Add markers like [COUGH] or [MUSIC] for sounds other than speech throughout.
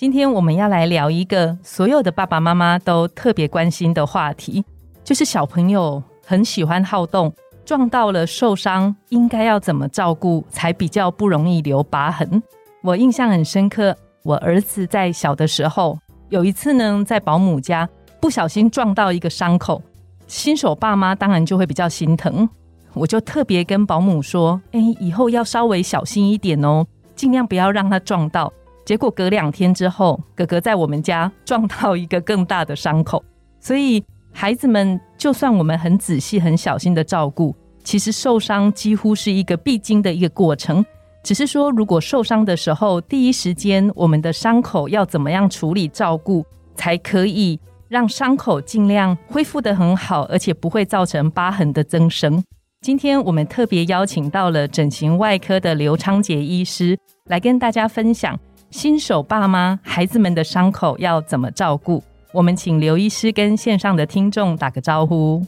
今天我们要来聊一个所有的爸爸妈妈都特别关心的话题。就是小朋友很喜欢好动，撞到了受伤，应该要怎么照顾才比较不容易留疤痕？我印象很深刻，我儿子在小的时候有一次呢，在保姆家不小心撞到一个伤口，新手爸妈当然就会比较心疼，我就特别跟保姆说：“哎，以后要稍微小心一点哦，尽量不要让他撞到。”结果隔两天之后，哥哥在我们家撞到一个更大的伤口，所以。孩子们，就算我们很仔细、很小心的照顾，其实受伤几乎是一个必经的一个过程。只是说，如果受伤的时候，第一时间我们的伤口要怎么样处理、照顾，才可以让伤口尽量恢复的很好，而且不会造成疤痕的增生。今天我们特别邀请到了整形外科的刘昌杰医师，来跟大家分享新手爸妈孩子们的伤口要怎么照顾。我们请刘医师跟线上的听众打个招呼。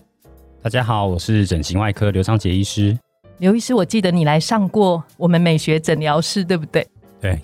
大家好，我是整形外科刘昌杰医师。刘医师，我记得你来上过我们美学诊疗室，对不对？对。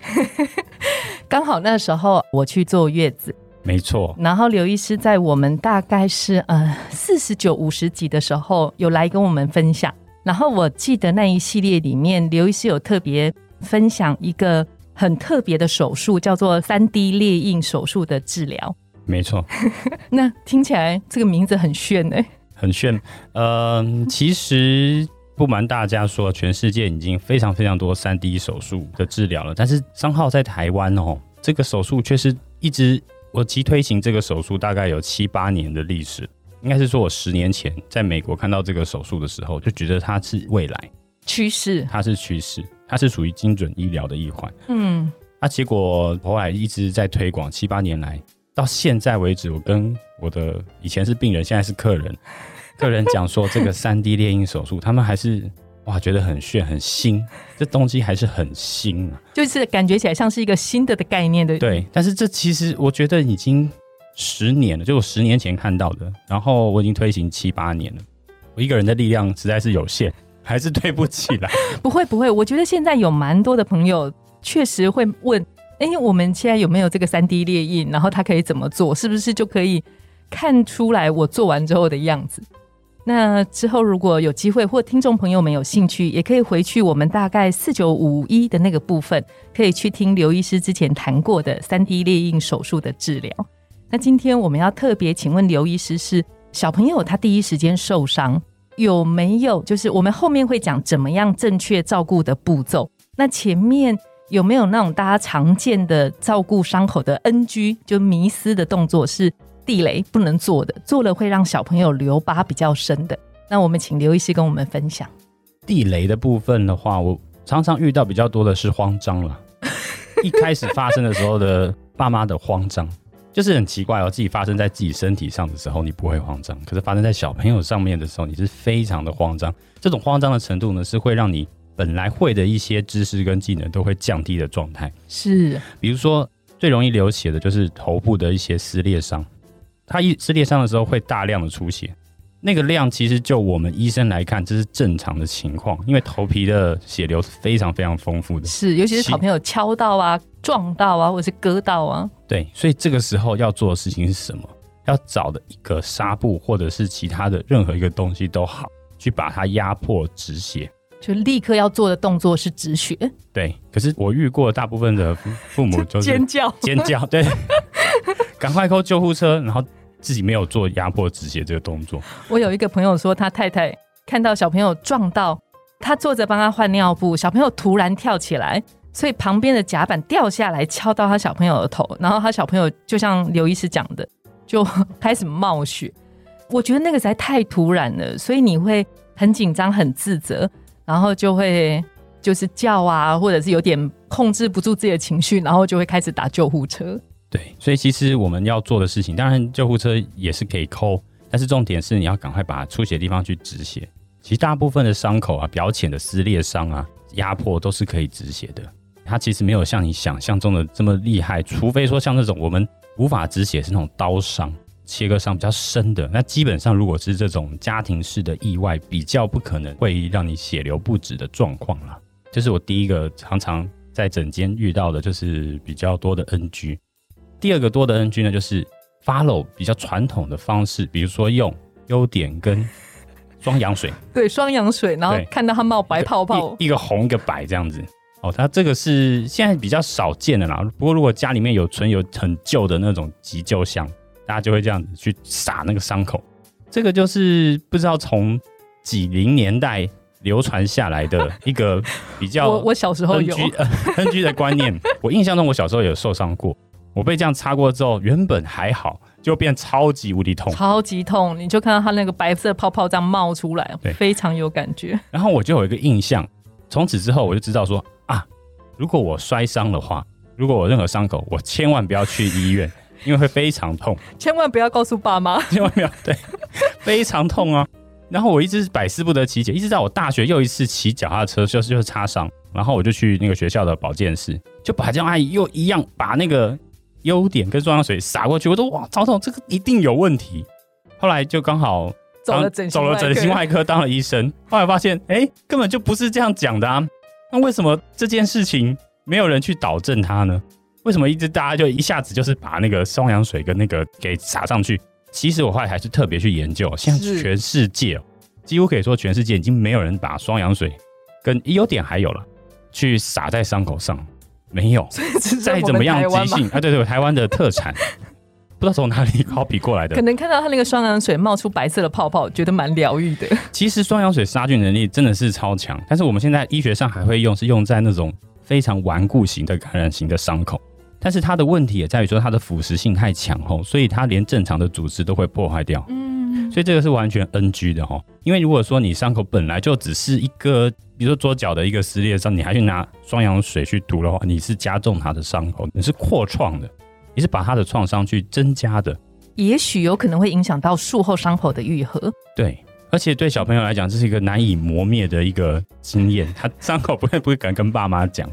[LAUGHS] 刚好那时候我去坐月子，没错。然后刘医师在我们大概是呃四十九五十几的时候有来跟我们分享。然后我记得那一系列里面，刘医师有特别分享一个很特别的手术，叫做三 D 列印手术的治疗。没错，[LAUGHS] 那听起来这个名字很炫哎，很炫。嗯，其实不瞒大家说，全世界已经非常非常多三 D 手术的治疗了，但是商号在台湾哦，这个手术却是一直我其推行这个手术大概有七八年的历史，应该是说我十年前在美国看到这个手术的时候，就觉得它是未来趋势，它是趋势，它是属于精准医疗的一环。嗯，那结果后来一直在推广，七八年来。到现在为止，我跟我的以前是病人，现在是客人，[LAUGHS] 客人讲说这个三 D 猎鹰手术，他们还是哇觉得很炫很新，这东西还是很新啊，就是感觉起来像是一个新的的概念的。对，但是这其实我觉得已经十年了，就我十年前看到的，然后我已经推行七八年了，我一个人的力量实在是有限，还是对不起来。[LAUGHS] 不会不会，我觉得现在有蛮多的朋友确实会问。哎，我们现在有没有这个三 D 列印？然后它可以怎么做？是不是就可以看出来我做完之后的样子？那之后如果有机会，或听众朋友们有兴趣，也可以回去我们大概四九五一的那个部分，可以去听刘医师之前谈过的三 D 列印手术的治疗。那今天我们要特别请问刘医师，是小朋友他第一时间受伤有没有？就是我们后面会讲怎么样正确照顾的步骤。那前面。有没有那种大家常见的照顾伤口的 NG 就迷思的动作是地雷不能做的，做了会让小朋友留疤比较深的？那我们请刘医师跟我们分享。地雷的部分的话，我常常遇到比较多的是慌张了。[LAUGHS] 一开始发生的时候的爸妈的慌张，就是很奇怪哦，自己发生在自己身体上的时候你不会慌张，可是发生在小朋友上面的时候你是非常的慌张。这种慌张的程度呢，是会让你。本来会的一些知识跟技能都会降低的状态，是，比如说最容易流血的就是头部的一些撕裂伤，它一撕裂伤的时候会大量的出血，那个量其实就我们医生来看这是正常的情况，因为头皮的血流是非常非常丰富的，是，尤其是小朋友敲到啊、撞到啊，或者是割到啊，对，所以这个时候要做的事情是什么？要找的一个纱布或者是其他的任何一个东西都好，去把它压迫止血。就立刻要做的动作是止血。对，可是我遇过大部分的父母就 [LAUGHS] 尖叫尖叫，对，[LAUGHS] 赶快 call 救护车，然后自己没有做压迫止血这个动作。我有一个朋友说，他太太看到小朋友撞到，他坐着帮他换尿布，小朋友突然跳起来，所以旁边的甲板掉下来敲到他小朋友的头，然后他小朋友就像刘医师讲的，就开始冒血。我觉得那个实在太突然了，所以你会很紧张、很自责。然后就会就是叫啊，或者是有点控制不住自己的情绪，然后就会开始打救护车。对，所以其实我们要做的事情，当然救护车也是可以抠，但是重点是你要赶快把出血地方去止血。其实大部分的伤口啊，表浅的撕裂伤啊，压迫都是可以止血的。它其实没有像你想象中的这么厉害，除非说像那种我们无法止血是那种刀伤、切割伤比较深的，那基本上如果是这种家庭式的意外，比较不可能会让你血流不止的状况啦。这是我第一个常常在诊间遇到的，就是比较多的 NG。第二个多的 NG 呢，就是 follow 比较传统的方式，比如说用优点跟双氧水，[LAUGHS] 对，双氧水，然后看到它冒白泡泡，一一个红一个白这样子。哦，它这个是现在比较少见的啦。不过如果家里面有存有很旧的那种急救箱，大家就会这样子去撒那个伤口。这个就是不知道从几零年代流传下来的 [LAUGHS] 一个比较我我小时候有，NG 呃 NG 的观念。我印象中我小时候有受伤过，我被这样擦过之后，原本还好，就变超级无敌痛。超级痛，你就看到它那个白色泡泡这样冒出来对，非常有感觉。然后我就有一个印象，从此之后我就知道说啊，如果我摔伤的话，如果我任何伤口，我千万不要去医院，[LAUGHS] 因为会非常痛，千万不要告诉爸妈，千万不要对，[LAUGHS] 非常痛啊。然后我一直百思不得其解，一直到我大学又一次骑脚踏车，就是就是擦伤，然后我就去那个学校的保健室，就把这样阿姨又一样把那个优点跟双氧水洒过去，我说哇，曹总，这个一定有问题。后来就刚好走了走了整形外外科当了医生，后来发现哎、根本就不是这样讲的啊。那为什么这件事情没有人去导正它呢？为什么一直大家就一下子就是把那个双氧水跟那个给撒上去？其实我后来还是特别去研究，现在全世界哦几乎可以说全世界已经没有人把双氧水跟优点还有了去撒在伤口上，没有。再怎么样即兴啊，对对，台湾的特产，[LAUGHS] 不知道从哪里 copy 过来的可。能看到它那个双氧水冒出白色的泡泡，觉得蛮疗愈的。其实双氧水杀菌能力真的是超强，但是我们现在医学上还会用，是用在那种非常顽固型的感染型的伤口。但是它的问题也在于说它的腐蚀性太强吼，所以它连正常的组织都会破坏掉。嗯，所以这个是完全 NG 的哈。因为如果说你伤口本来就只是一个，比如说左脚的一个撕裂伤，你还去拿双氧水去涂的话，你是加重他的伤口，你是扩创的，你是把他的创伤去增加的。也许有可能会影响到术后伤口的愈合。对，而且对小朋友来讲，这是一个难以磨灭的一个经验。他伤口不会不会敢跟爸妈讲，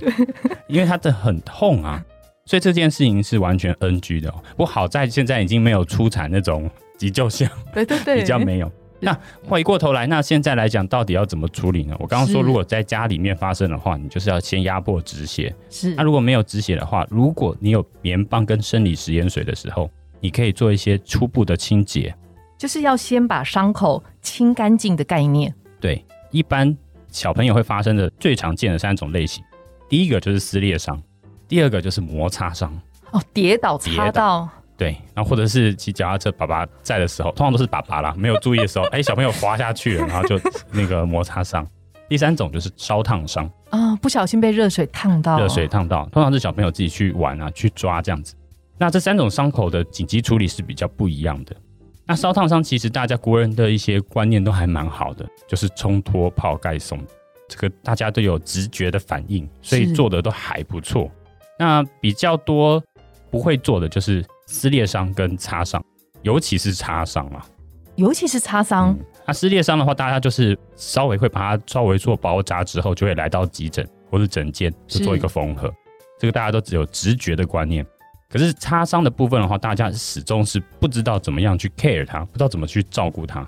因为他的很痛啊。所以这件事情是完全 NG 的、哦。不过好在现在已经没有出产那种急救箱，对对对，[LAUGHS] 比较没有。那回过头来，那现在来讲，到底要怎么处理呢？我刚刚说，如果在家里面发生的话，你就是要先压迫止血。是那如果没有止血的话，如果你有棉棒跟生理食盐水的时候，你可以做一些初步的清洁。就是要先把伤口清干净的概念。对，一般小朋友会发生的最常见的三种类型，第一个就是撕裂伤，第二个就是摩擦伤，哦，跌倒擦到，对，然后或者是骑脚踏车，爸爸在的时候，通常都是爸爸啦，没有注意的时候，哎，小朋友滑下去了，然后就那个摩擦伤。第三种就是烧烫伤，啊、不小心被热水烫到，热水烫到，通常是小朋友自己去玩啊，去抓这样子。那这三种伤口的紧急处理是比较不一样的。那烧烫伤其实大家国人的一些观念都还蛮好的，就是冲脱泡盖松，这个大家都有直觉的反应，所以做的都还不错。那比较多不会做的就是撕裂伤跟擦伤，尤其是擦伤啊。尤其是擦伤，嗯那撕裂伤的话，大家就是稍微会把它稍微做包扎之后，就会来到急诊或是诊间，就做一个缝合。这个大家都只有直觉的观念。可是擦伤的部分的话，大家始终是不知道怎么样去 care 它，不知道怎么去照顾它。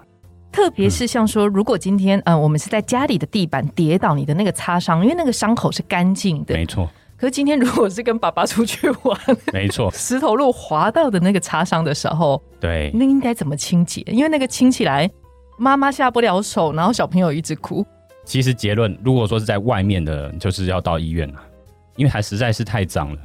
特别是像说，如果今天呃我们是在家里的地板跌倒，你的那个擦伤，因为那个伤口是干净的。没错，可是今天如果是跟爸爸出去玩，没错，[LAUGHS] 石头路滑到的那个擦伤的时候，对，那应该怎么清洁？因为那个清起来，妈妈下不了手，然后小朋友一直哭。其实结论，如果说是在外面的，就是要到医院了，因为还实在是太脏了。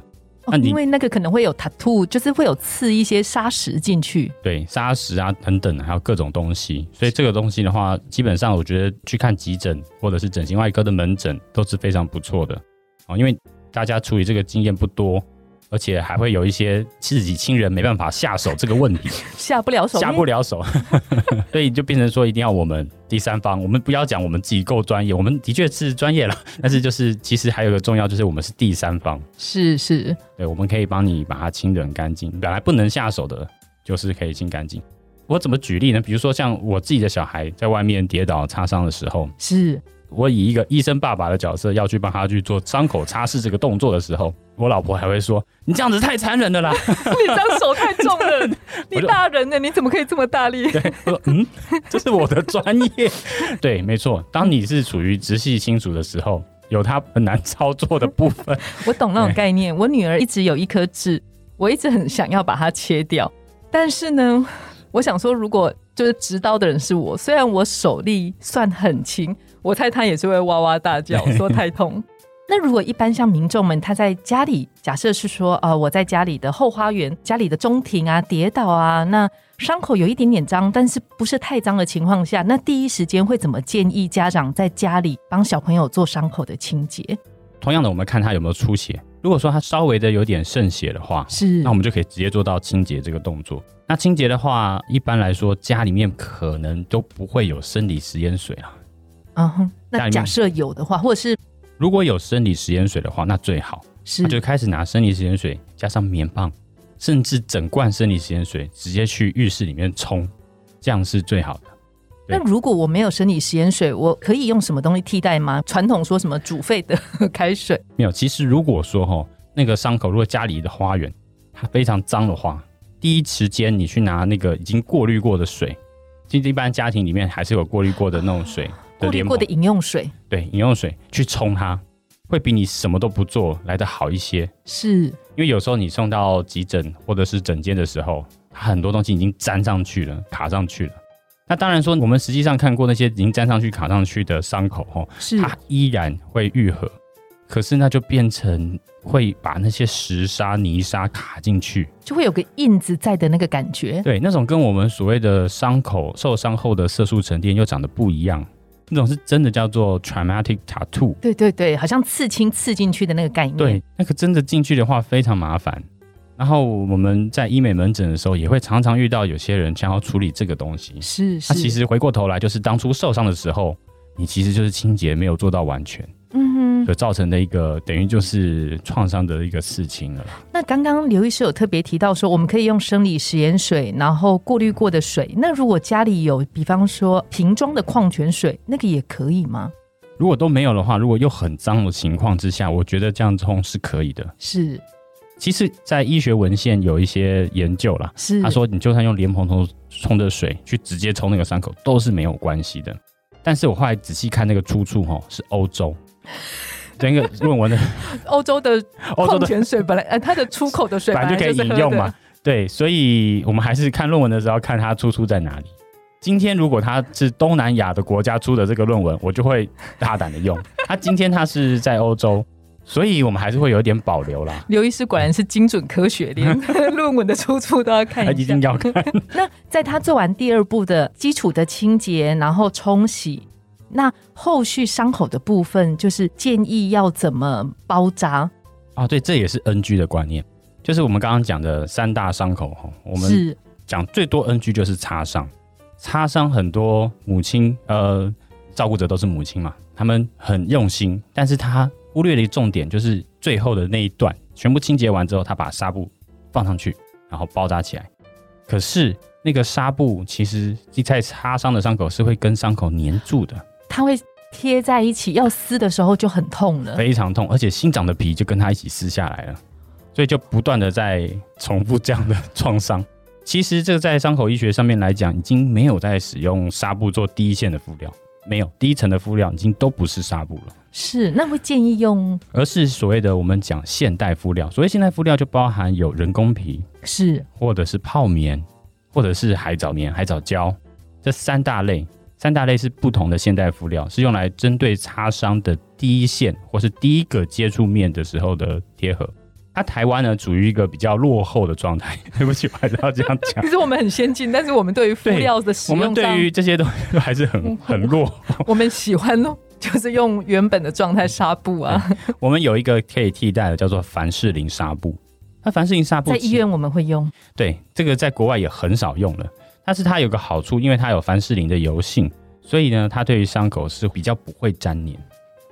那因为那个可能会有 tattoo，就是会有刺一些砂石进去。对，砂石啊等等，还有各种东西，所以这个东西的话，基本上我觉得去看急诊或者是整形外科的门诊都是非常不错的哦，因为大家处理这个经验不多，而且还会有一些自己亲人没办法下手这个问题，[LAUGHS] 下不了手，下不了手，[LAUGHS] 所以就变成说一定要我们第三方，我们不要讲我们自己够专业，我们的确是专业了，[LAUGHS] 但是就是其实还有一个重要，就是我们是第三方，是是，对，我们可以帮你把它清得很干净，本来不能下手的，就是可以清干净。我怎么举例呢？比如说像我自己的小孩在外面跌倒擦伤的时候，是我以一个医生爸爸的角色要去帮他去做伤口擦拭这个动作的时候，我老婆还会说：“你这样子太残忍了啦！你这样手太重了，[LAUGHS] 你大人呢？你怎么可以这么大力？” [LAUGHS] 对，我说：“嗯，这是我的专业。”对，没错。当你是处于直系亲属的时候，有他很难操作的部分。[LAUGHS] 我懂那种概念。我女儿一直有一颗痣，我一直很想要把它切掉，但是呢，我想说，如果就是执刀的人是我，虽然我手力算很轻。我猜他也是会哇哇大叫，说太痛。[LAUGHS] 那如果一般像民众们，他在家里，假设是说，呃，我在家里的后花园、家里的中庭啊，跌倒啊，那伤口有一点点脏，但是不是太脏的情况下，那第一时间会怎么建议家长在家里帮小朋友做伤口的清洁？同样的，我们看他有没有出血。如果说他稍微的有点渗血的话，是，那我们就可以直接做到清洁这个动作。那清洁的话，一般来说家里面可能都不会有生理食盐水啊。嗯哼，那假设有的话，或者是如果有生理食盐水的话，那最好是就开始拿生理食盐水加上棉棒，甚至整罐生理食盐水直接去浴室里面冲，这样是最好的。那如果我没有生理食盐水，我可以用什么东西替代吗？传统说什么煮沸的 [LAUGHS] 开水？没有，其实如果说哈那个伤口，如果家里的花园它非常脏的话，第一时间你去拿那个已经过滤过的水，其实一般家庭里面还是有过滤过的那种水。过滤过的饮用水，对饮用水去冲它，会比你什么都不做来的好一些。是，因为有时候你送到急诊或者是诊间的时候，它很多东西已经粘上去了、卡上去了。那当然说，我们实际上看过那些已经粘上去、卡上去的伤口，哦，是它依然会愈合，可是那就变成会把那些石沙、泥沙卡进去，就会有个印子在的那个感觉。对，那种跟我们所谓的伤口受伤后的色素沉淀又长得不一样。那种是真的叫做 traumatic tattoo，对对对，好像刺青刺进去的那个概念。对，那个真的进去的话非常麻烦。然后我们在医美门诊的时候，也会常常遇到有些人想要处理这个东西。是，他其实回过头来就是当初受伤的时候，你其实就是清洁没有做到完全。嗯哼，所造成的一个等于就是创伤的一个事情了。那刚刚刘医师有特别提到说，我们可以用生理食盐水，然后过滤过的水。那如果家里有，比方说瓶装的矿泉水，那个也可以吗？如果都没有的话，如果又很脏的情况之下，我觉得这样冲是可以的。是，其实，在医学文献有一些研究啦，是他说你就算用莲蓬头冲的水去直接冲那个伤口，都是没有关系的。但是我后来仔细看那个出处，哈，是欧洲。整个论文 [LAUGHS] 的欧洲的矿泉水本来呃它的出口的水本来就可以饮用嘛，对，所以我们还是看论文的时候看它出处在哪里。今天如果它是东南亚的国家出的这个论文，我就会大胆的用。[LAUGHS] 它今天它是在欧洲，所以我们还是会有一点保留啦。刘医师果然是精准科学，连 [LAUGHS] 论文的出处都要看一下，一定要看。那在他做完第二步的基础的清洁，然后冲洗。那后续伤口的部分，就是建议要怎么包扎啊？对，这也是 NG 的观念，就是我们刚刚讲的三大伤口哈。我们讲最多 NG 就是擦伤，擦伤很多母亲呃照顾者都是母亲嘛，他们很用心，但是他忽略了一重点，就是最后的那一段全部清洁完之后，他把纱布放上去，然后包扎起来。可是那个纱布其实在擦伤的伤口是会跟伤口粘住的。它会贴在一起，要撕的时候就很痛了，非常痛，而且新长的皮就跟它一起撕下来了，所以就不断的在重复这样的创伤。[LAUGHS] 其实这个在伤口医学上面来讲，已经没有在使用纱布做第一线的敷料，没有第一层的敷料已经都不是纱布了。是，那会建议用，而是所谓的我们讲现代敷料。所谓现代敷料就包含有人工皮，是，或者是泡棉，或者是海藻棉、海藻胶这三大类。三大类是不同的现代敷料，是用来针对擦伤的第一线或是第一个接触面的时候的贴合。它台湾呢处于一个比较落后的状态，[LAUGHS] 对不起，我还是要这样讲。其实我们很先进，但是我们对于敷料的使用，我们对于这些东西还是很 [LAUGHS] 很弱。我们喜欢咯，就是用原本的状态纱布啊。[LAUGHS] 我们有一个可以替代的，叫做凡士林纱布。那凡士林纱布在医院我们会用，对这个在国外也很少用了，但是它有个好处，因为它有凡士林的油性，所以呢，它对于伤口是比较不会粘黏。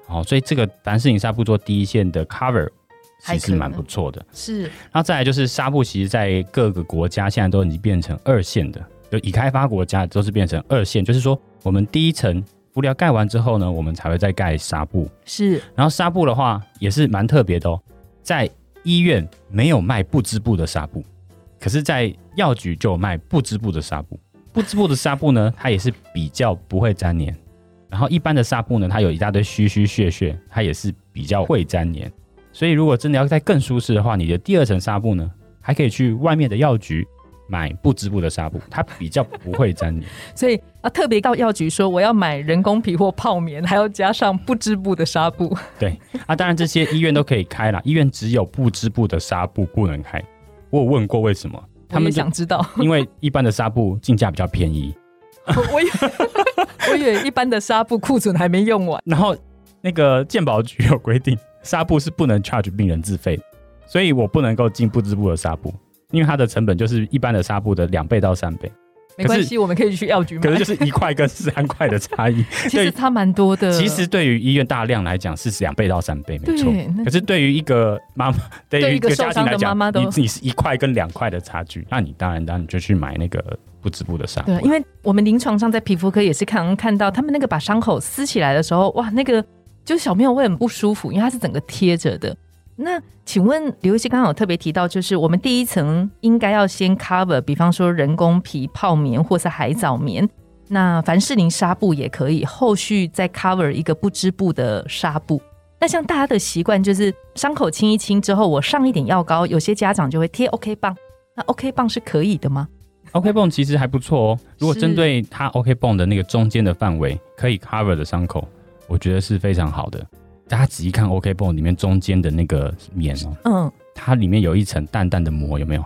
哦，所以这个凡士林纱布做第一线的 cover 其实蛮不错的。是，然后再来就是纱布，其实在各个国家现在都已经变成二线的，就已开发国家都是变成二线，就是说我们第一层敷料盖完之后呢，我们才会再盖纱布。是，然后纱布的话也是蛮特别的哦，在医院没有卖不织布的纱布，可是，在药局就有卖不织布的纱布。不织布的纱布呢，[LAUGHS] 它也是比较不会粘黏。然后一般的纱布呢，它有一大堆虚虚屑屑，它也是比较会粘黏。所以如果真的要再更舒适的话，你的第二层纱布呢，还可以去外面的药局买不织布的纱布，它比较不会粘黏。[LAUGHS] 所以啊，特别到药局说我要买人工皮或泡棉，还要加上不织布的纱布。对啊，当然这些医院都可以开啦，医院只有不织布的纱布不能开。我有问过为什么，他们想知道，因为一般的纱布进价比较便宜。我 [LAUGHS] 以我以为一般的纱布库存还没用完，然后那个鉴宝局有规定，纱布是不能 charge 病人自费，所以我不能够进不织布的纱布，因为它的成本就是一般的纱布的两倍到三倍。没关系，我们可以去药局买。可是就是一块跟三块的差异，[LAUGHS] 其实差蛮多的。其实对于医院大量来讲是两倍到三倍，没错。可是对于一个妈妈，对于一个家庭来讲，你你是一块跟两块的差距，那你当然当然就去买那个不织布的纱。对，因为我们临床上在皮肤科也是看看到他们那个把伤口撕起来的时候，哇，那个就是小朋友会很不舒服，因为它是整个贴着的。那请问刘医师刚刚有特别提到，就是我们第一层应该要先 cover，比方说人工皮、泡棉或是海藻棉，那凡士林纱布也可以，后续再 cover 一个不织布的纱布。那像大家的习惯就是伤口清一清之后，我上一点药膏，有些家长就会贴 OK 棒。那 OK 棒是可以的吗？OK 棒其实还不错哦。如果针对它 OK 棒的那个中间的范围可以 cover 的伤口，我觉得是非常好的。大家仔细看，OK 绷里面中间的那个棉哦，嗯，它里面有一层淡淡的膜，有没有？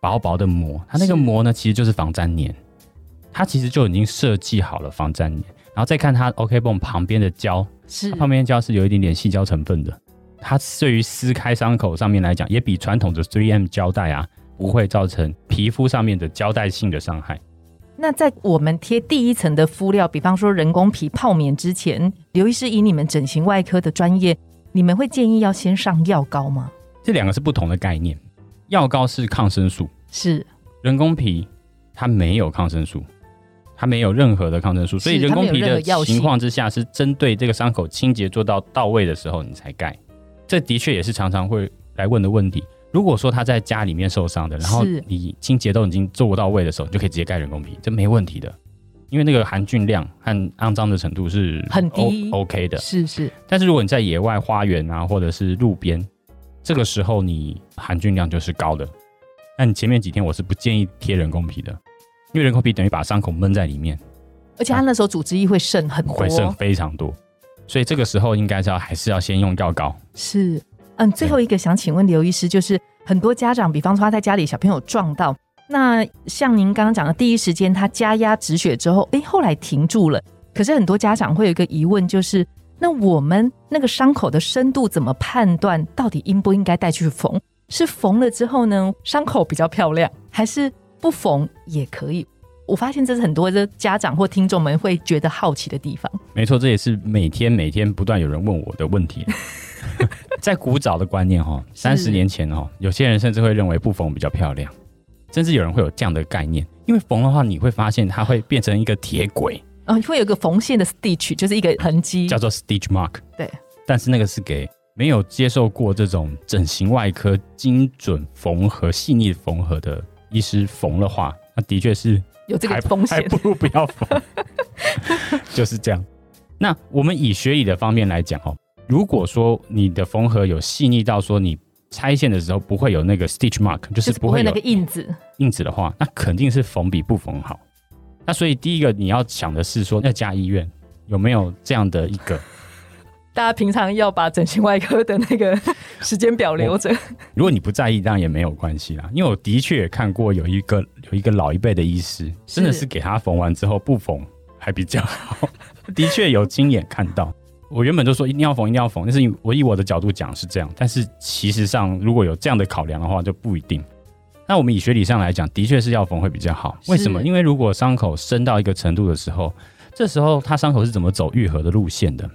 薄薄的膜，它那个膜呢，其实就是防粘黏，它其实就已经设计好了防粘黏。然后再看它 OK 绷旁边的胶，是旁边胶是有一点点细胶成分的，它对于撕开伤口上面来讲，也比传统的 3M 胶带啊，不会造成皮肤上面的胶带性的伤害。那在我们贴第一层的敷料，比方说人工皮泡棉之前，刘医师以你们整形外科的专业，你们会建议要先上药膏吗？这两个是不同的概念，药膏是抗生素，是人工皮它没有抗生素，它没有任何的抗生素，所以人工皮的情况之下是针对这个伤口清洁做到到位的时候你才盖，这的确也是常常会来问的问题。如果说他在家里面受伤的，然后你清洁都已经做不到位的时候，你就可以直接盖人工皮，这没问题的，因为那个含菌量和肮脏的程度是很低，OK 的。是是。但是如果你在野外花园啊，或者是路边，这个时候你含菌量就是高的，那你前面几天我是不建议贴人工皮的，因为人工皮等于把伤口闷在里面，而且它那时候组织液会渗很多，会渗非常多，所以这个时候应该是要还是要先用药膏。是。嗯，最后一个想请问刘医师，就是很多家长，比方说他在家里小朋友撞到，那像您刚刚讲的，第一时间他加压止血之后，哎，后来停住了。可是很多家长会有一个疑问，就是那我们那个伤口的深度怎么判断？到底应不应该带去缝？是缝了之后呢，伤口比较漂亮，还是不缝也可以？我发现这是很多的家长或听众们会觉得好奇的地方。没错，这也是每天每天不断有人问我的问题。[LAUGHS] 在古早的观念哈，三十年前哦，有些人甚至会认为不缝比较漂亮，甚至有人会有这样的概念，因为缝的话，你会发现它会变成一个铁轨啊，会有个缝线的 stitch，就是一个痕迹，叫做 stitch mark。对，但是那个是给没有接受过这种整形外科精准缝合、细腻缝合的医师缝的话，那的确是有这个风险，还不如不要缝，[LAUGHS] 就是这样。那我们以学理的方面来讲哦。如果说你的缝合有细腻到说你拆线的时候不会有那个 stitch mark，就是不会那个印子印子的话，那肯定是缝比不缝好。那所以第一个你要想的是说，那家医院有没有这样的一个？[LAUGHS] 大家平常要把整形外科的那个 [LAUGHS] 时间表留着。如果你不在意，当然也没有关系啦。因为我的确也看过有一个有一个老一辈的医师，真的是给他缝完之后不缝还比较好，[LAUGHS] 的确有亲眼看到。我原本就说一定要缝，一定要缝，但是我以我的角度讲是这样，但是其实上如果有这样的考量的话，就不一定。那我们以学理上来讲，的确是要缝会比较好。为什么？因为如果伤口深到一个程度的时候，这时候它伤口是怎么走愈合的路线的？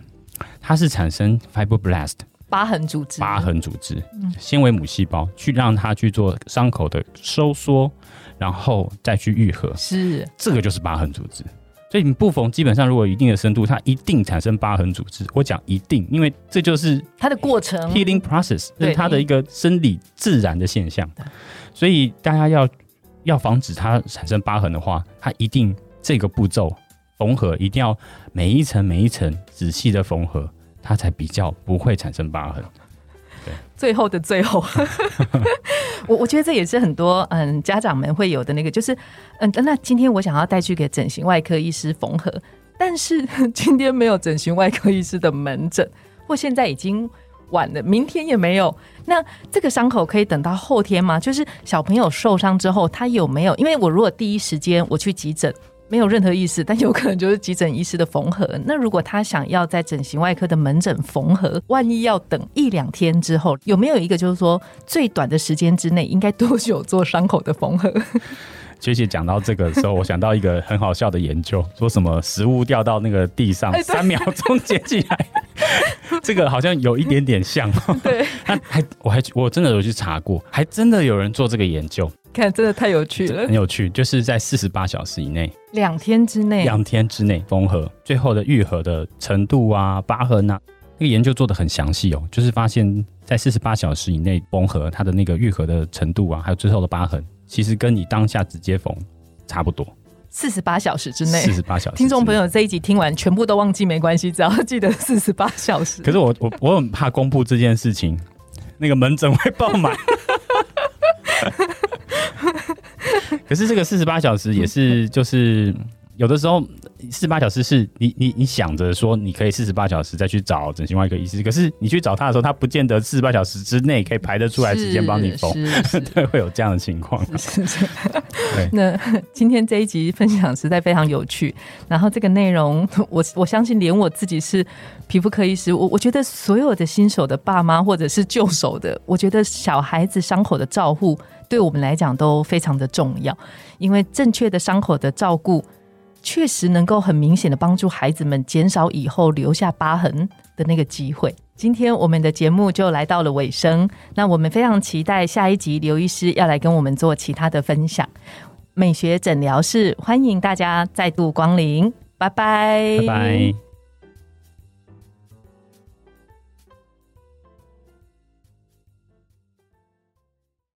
它是产生 fibroblast 疤痕组织，疤痕组织，纤维母细胞去让它去做伤口的收缩，然后再去愈合。是，这个就是疤痕组织。所以你不缝，基本上如果有一定的深度，它一定产生疤痕组织。我讲一定，因为这就是它的过程，healing process，这是它的一个生理自然的现象。所以大家要要防止它产生疤痕的话，它一定这个步骤缝合一定要每一层每一层仔细的缝合，它才比较不会产生疤痕。最后的最后，[LAUGHS] 我我觉得这也是很多嗯家长们会有的那个，就是嗯，那今天我想要带去给整形外科医师缝合，但是 [LAUGHS] 今天没有整形外科医师的门诊，或现在已经晚了，明天也没有，那这个伤口可以等到后天吗？就是小朋友受伤之后，他有没有？因为我如果第一时间我去急诊。没有任何意思，但有可能就是急诊医师的缝合。那如果他想要在整形外科的门诊缝合，万一要等一两天之后，有没有一个就是说最短的时间之内应该多久做伤口的缝合？学姐讲到这个的时候，我想到一个很好笑的研究，说什么食物掉到那个地上，三秒钟捡起来，这个好像有一点点像。[LAUGHS] 对，那还我还我真的有去查过，还真的有人做这个研究。看，真的太有趣了，很有趣，就是在四十八小时以内，两天之内，两天之内缝合，最后的愈合的程度啊，疤痕啊，那个研究做的很详细哦，就是发现，在四十八小时以内缝合，它的那个愈合的程度啊，还有最后的疤痕，其实跟你当下直接缝差不多。四十八小时之内，四十八小时，听众朋友这一集听完全部都忘记没关系，[LAUGHS] 只要记得四十八小时。可是我我我很怕公布这件事情，那个门诊会爆满。[LAUGHS] [LAUGHS] 可是这个四十八小时也是，就是有的时候四十八小时是你你你想着说你可以四十八小时再去找整形外科医师，可是你去找他的时候，他不见得四十八小时之内可以排得出来时间帮你缝，对，会有这样的情况。是是。[LAUGHS] 那今天这一集分享实在非常有趣，然后这个内容，我我相信连我自己是皮肤科医师，我我觉得所有的新手的爸妈或者是旧手的，我觉得小孩子伤口的照护。对我们来讲都非常的重要，因为正确的伤口的照顾，确实能够很明显的帮助孩子们减少以后留下疤痕的那个机会。今天我们的节目就来到了尾声，那我们非常期待下一集刘医师要来跟我们做其他的分享。美学诊疗室欢迎大家再度光临，拜拜，拜拜。